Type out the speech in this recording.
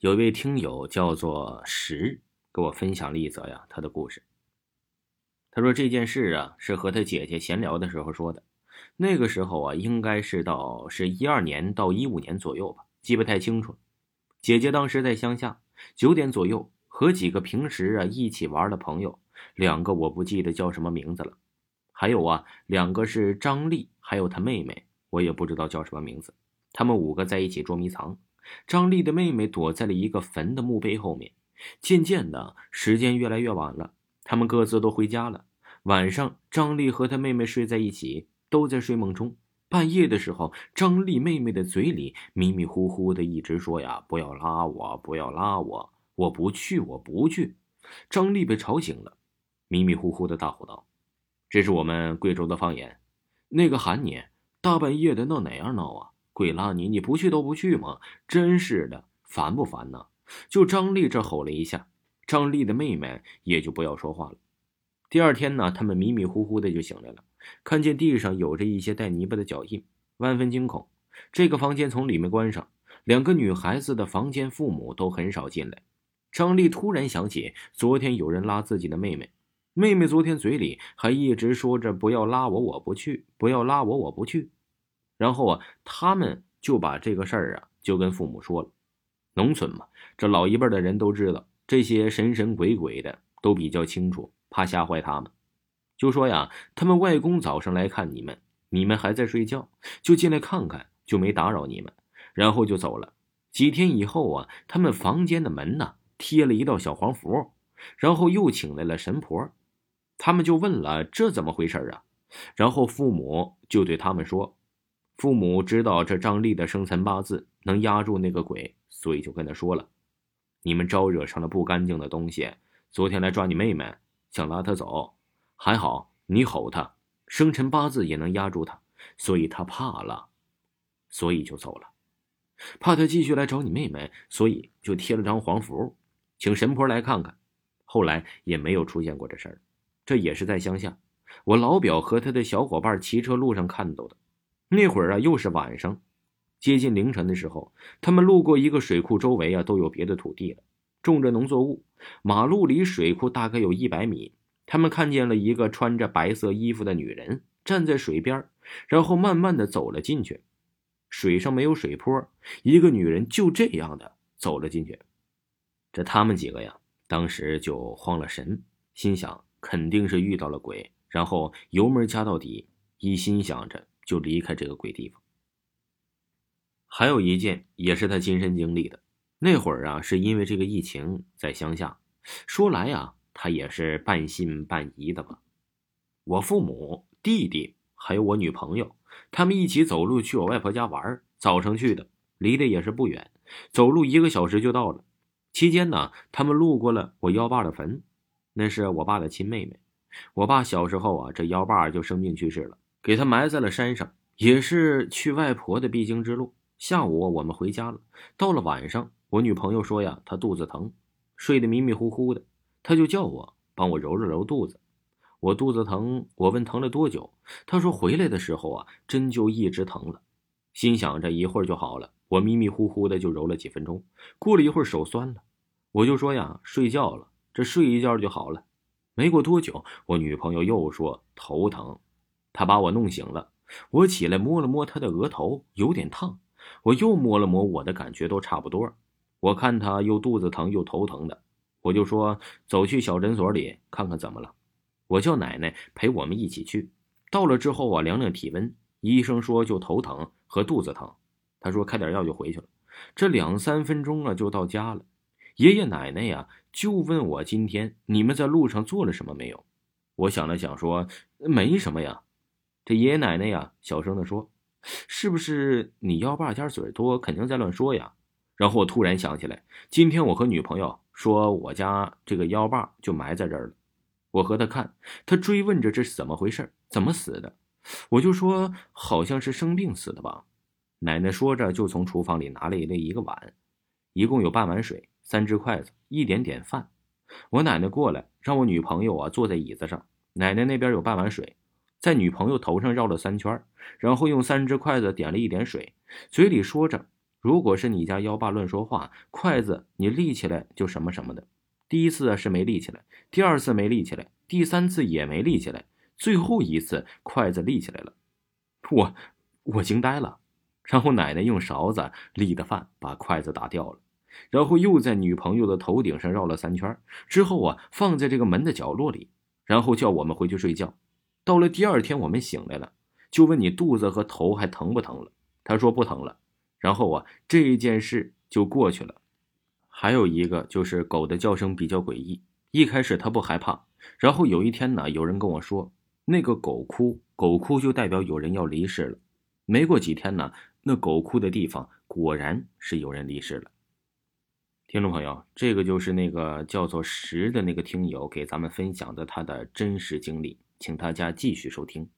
有一位听友叫做石，给我分享了一则呀他的故事。他说这件事啊是和他姐姐闲聊的时候说的。那个时候啊，应该是到是一二年到一五年左右吧，记不太清楚。姐姐当时在乡下，九点左右和几个平时啊一起玩的朋友，两个我不记得叫什么名字了，还有啊两个是张丽，还有她妹妹，我也不知道叫什么名字。他们五个在一起捉迷藏。张丽的妹妹躲在了一个坟的墓碑后面。渐渐的，时间越来越晚了，他们各自都回家了。晚上，张丽和她妹妹睡在一起，都在睡梦中。半夜的时候，张丽妹妹的嘴里迷迷糊糊的一直说：“呀，不要拉我，不要拉我，我不去，我不去。”张丽被吵醒了，迷迷糊糊的大吼道：“这是我们贵州的方言，那个喊你，大半夜的闹哪样闹啊？”鬼拉你！你不去都不去吗？真是的，烦不烦呢？就张丽这吼了一下，张丽的妹妹也就不要说话了。第二天呢，他们迷迷糊糊的就醒来了，看见地上有着一些带泥巴的脚印，万分惊恐。这个房间从里面关上，两个女孩子的房间，父母都很少进来。张丽突然想起昨天有人拉自己的妹妹，妹妹昨天嘴里还一直说着“不要拉我，我不去；不要拉我，我不去。”然后啊，他们就把这个事儿啊，就跟父母说了。农村嘛，这老一辈的人都知道，这些神神鬼鬼的都比较清楚，怕吓坏他们。就说呀，他们外公早上来看你们，你们还在睡觉，就进来看看，就没打扰你们，然后就走了。几天以后啊，他们房间的门呢贴了一道小黄符，然后又请来了神婆，他们就问了这怎么回事啊？然后父母就对他们说。父母知道这张丽的生辰八字能压住那个鬼，所以就跟他说了：“你们招惹上了不干净的东西，昨天来抓你妹妹，想拉她走，还好你吼她，生辰八字也能压住她，所以她怕了，所以就走了。怕她继续来找你妹妹，所以就贴了张黄符，请神婆来看看。后来也没有出现过这事儿，这也是在乡下，我老表和他的小伙伴骑车路上看到的。”那会儿啊，又是晚上，接近凌晨的时候，他们路过一个水库，周围啊都有别的土地了，种着农作物。马路离水库大概有一百米，他们看见了一个穿着白色衣服的女人站在水边，然后慢慢的走了进去。水上没有水坡，一个女人就这样的走了进去。这他们几个呀，当时就慌了神，心想肯定是遇到了鬼，然后油门加到底，一心想着。就离开这个鬼地方。还有一件也是他亲身经历的，那会儿啊，是因为这个疫情在乡下。说来呀，他也是半信半疑的吧。我父母、弟弟还有我女朋友，他们一起走路去我外婆家玩，早上去的，离得也是不远，走路一个小时就到了。期间呢，他们路过了我幺爸的坟，那是我爸的亲妹妹。我爸小时候啊，这幺爸就生病去世了。给他埋在了山上，也是去外婆的必经之路。下午我们回家了，到了晚上，我女朋友说呀，她肚子疼，睡得迷迷糊糊的，她就叫我帮我揉了揉肚子。我肚子疼，我问疼了多久，她说回来的时候啊，针就一直疼了。心想着一会儿就好了，我迷迷糊糊的就揉了几分钟。过了一会儿手酸了，我就说呀，睡觉了，这睡一觉就好了。没过多久，我女朋友又说头疼。他把我弄醒了，我起来摸了摸他的额头，有点烫。我又摸了摸我的感觉都差不多。我看他又肚子疼又头疼的，我就说走去小诊所里看看怎么了。我叫奶奶陪我们一起去。到了之后啊，量量体温，医生说就头疼和肚子疼。他说开点药就回去了。这两三分钟啊就到家了。爷爷奶奶呀就问我今天你们在路上做了什么没有？我想了想说没什么呀。这爷爷奶奶呀，小声的说：“是不是你幺爸家嘴多，肯定在乱说呀？”然后我突然想起来，今天我和女朋友说我家这个幺爸就埋在这儿了。我和他看，他追问着这是怎么回事，怎么死的？我就说好像是生病死的吧。奶奶说着，就从厨房里拿了了一个碗，一共有半碗水，三只筷子，一点点饭。我奶奶过来，让我女朋友啊坐在椅子上。奶奶那边有半碗水。在女朋友头上绕了三圈，然后用三只筷子点了一点水，嘴里说着：“如果是你家幺爸乱说话，筷子你立起来就什么什么的。第一次啊是没立起来，第二次没立起来，第三次也没立起来，最后一次筷子立起来了，我我惊呆了。然后奶奶用勺子立的饭把筷子打掉了，然后又在女朋友的头顶上绕了三圈，之后啊放在这个门的角落里，然后叫我们回去睡觉。到了第二天我们醒来了，就问你肚子和头还疼不疼了？他说不疼了。然后啊这件事就过去了。还有一个就是狗的叫声比较诡异，一开始他不害怕，然后有一天呢有人跟我说那个狗哭，狗哭就代表有人要离世了。没过几天呢。那狗哭的地方果然是有人离世了。听众朋友，这个就是那个叫做石的那个听友给咱们分享的他的真实经历，请大家继续收听。